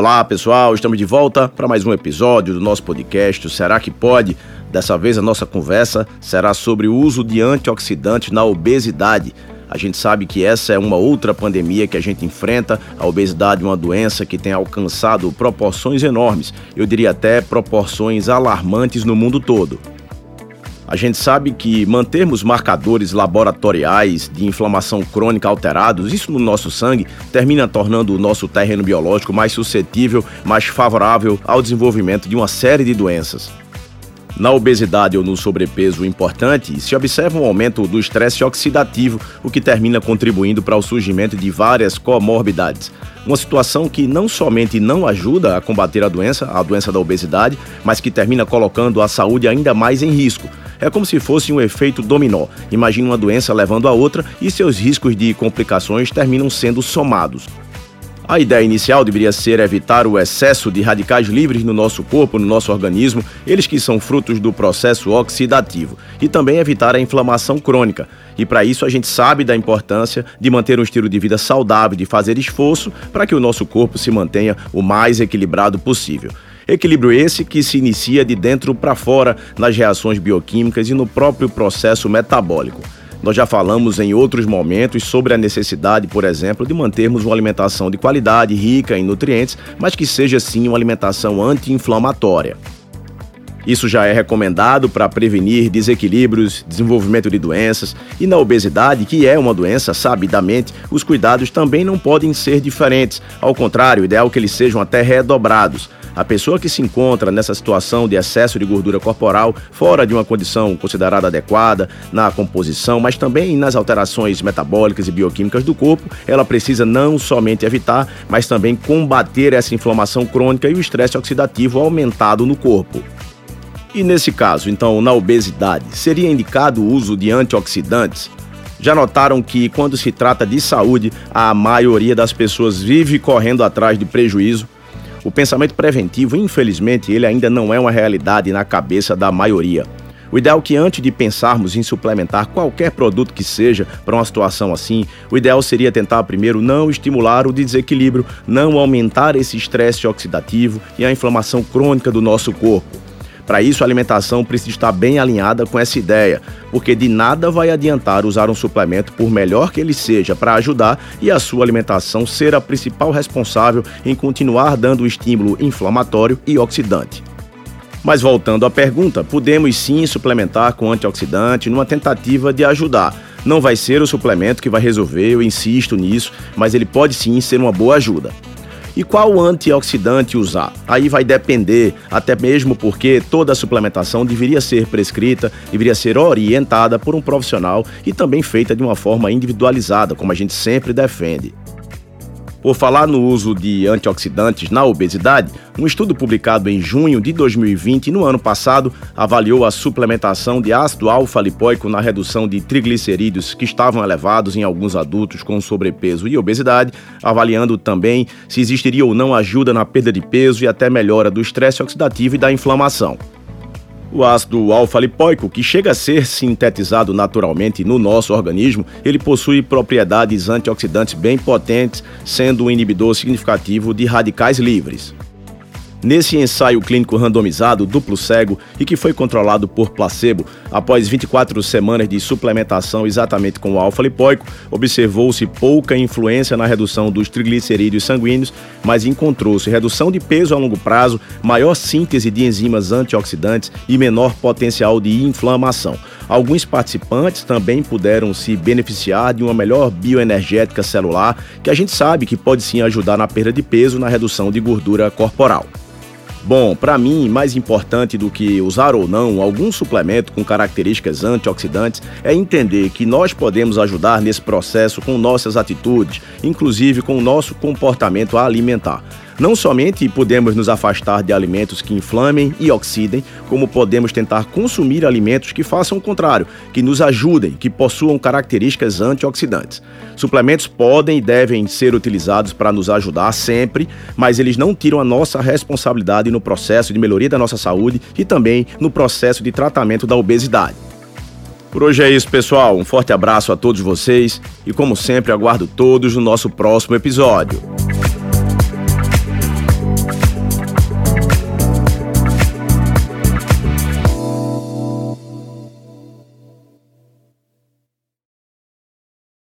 Olá, pessoal, estamos de volta para mais um episódio do nosso podcast. Será que pode? Dessa vez a nossa conversa será sobre o uso de antioxidantes na obesidade. A gente sabe que essa é uma outra pandemia que a gente enfrenta. A obesidade é uma doença que tem alcançado proporções enormes, eu diria até proporções alarmantes no mundo todo. A gente sabe que mantermos marcadores laboratoriais de inflamação crônica alterados, isso no nosso sangue, termina tornando o nosso terreno biológico mais suscetível, mais favorável ao desenvolvimento de uma série de doenças. Na obesidade ou no sobrepeso importante, se observa um aumento do estresse oxidativo, o que termina contribuindo para o surgimento de várias comorbidades. Uma situação que não somente não ajuda a combater a doença, a doença da obesidade, mas que termina colocando a saúde ainda mais em risco. É como se fosse um efeito dominó. Imagine uma doença levando a outra e seus riscos de complicações terminam sendo somados. A ideia inicial deveria ser evitar o excesso de radicais livres no nosso corpo, no nosso organismo, eles que são frutos do processo oxidativo, e também evitar a inflamação crônica. E para isso a gente sabe da importância de manter um estilo de vida saudável, de fazer esforço para que o nosso corpo se mantenha o mais equilibrado possível. Equilíbrio esse que se inicia de dentro para fora nas reações bioquímicas e no próprio processo metabólico. Nós já falamos em outros momentos sobre a necessidade, por exemplo, de mantermos uma alimentação de qualidade, rica em nutrientes, mas que seja sim uma alimentação anti-inflamatória. Isso já é recomendado para prevenir desequilíbrios, desenvolvimento de doenças e na obesidade, que é uma doença sabidamente, os cuidados também não podem ser diferentes. Ao contrário, o ideal é que eles sejam até redobrados. A pessoa que se encontra nessa situação de excesso de gordura corporal, fora de uma condição considerada adequada na composição, mas também nas alterações metabólicas e bioquímicas do corpo, ela precisa não somente evitar, mas também combater essa inflamação crônica e o estresse oxidativo aumentado no corpo. E nesse caso, então, na obesidade, seria indicado o uso de antioxidantes? Já notaram que, quando se trata de saúde, a maioria das pessoas vive correndo atrás de prejuízo? O pensamento preventivo, infelizmente, ele ainda não é uma realidade na cabeça da maioria. O ideal é que antes de pensarmos em suplementar qualquer produto que seja para uma situação assim, o ideal seria tentar primeiro não estimular o desequilíbrio, não aumentar esse estresse oxidativo e a inflamação crônica do nosso corpo. Para isso, a alimentação precisa estar bem alinhada com essa ideia, porque de nada vai adiantar usar um suplemento, por melhor que ele seja, para ajudar e a sua alimentação ser a principal responsável em continuar dando o estímulo inflamatório e oxidante. Mas voltando à pergunta, podemos sim suplementar com antioxidante numa tentativa de ajudar. Não vai ser o suplemento que vai resolver, eu insisto nisso, mas ele pode sim ser uma boa ajuda. E qual antioxidante usar? Aí vai depender, até mesmo porque toda suplementação deveria ser prescrita, deveria ser orientada por um profissional e também feita de uma forma individualizada, como a gente sempre defende. Por falar no uso de antioxidantes na obesidade, um estudo publicado em junho de 2020, no ano passado, avaliou a suplementação de ácido alfa-lipoico na redução de triglicerídeos que estavam elevados em alguns adultos com sobrepeso e obesidade, avaliando também se existiria ou não ajuda na perda de peso e até melhora do estresse oxidativo e da inflamação. O ácido alfa-lipoico, que chega a ser sintetizado naturalmente no nosso organismo, ele possui propriedades antioxidantes bem potentes, sendo um inibidor significativo de radicais livres. Nesse ensaio clínico randomizado, duplo cego e que foi controlado por placebo, após 24 semanas de suplementação exatamente com o alfa-lipoico, observou-se pouca influência na redução dos triglicerídeos sanguíneos, mas encontrou-se redução de peso a longo prazo, maior síntese de enzimas antioxidantes e menor potencial de inflamação. Alguns participantes também puderam se beneficiar de uma melhor bioenergética celular, que a gente sabe que pode sim ajudar na perda de peso na redução de gordura corporal. Bom, para mim, mais importante do que usar ou não algum suplemento com características antioxidantes é entender que nós podemos ajudar nesse processo com nossas atitudes, inclusive com o nosso comportamento alimentar. Não somente podemos nos afastar de alimentos que inflamem e oxidem, como podemos tentar consumir alimentos que façam o contrário, que nos ajudem, que possuam características antioxidantes. Suplementos podem e devem ser utilizados para nos ajudar sempre, mas eles não tiram a nossa responsabilidade no processo de melhoria da nossa saúde e também no processo de tratamento da obesidade. Por hoje é isso, pessoal. Um forte abraço a todos vocês e, como sempre, aguardo todos no nosso próximo episódio.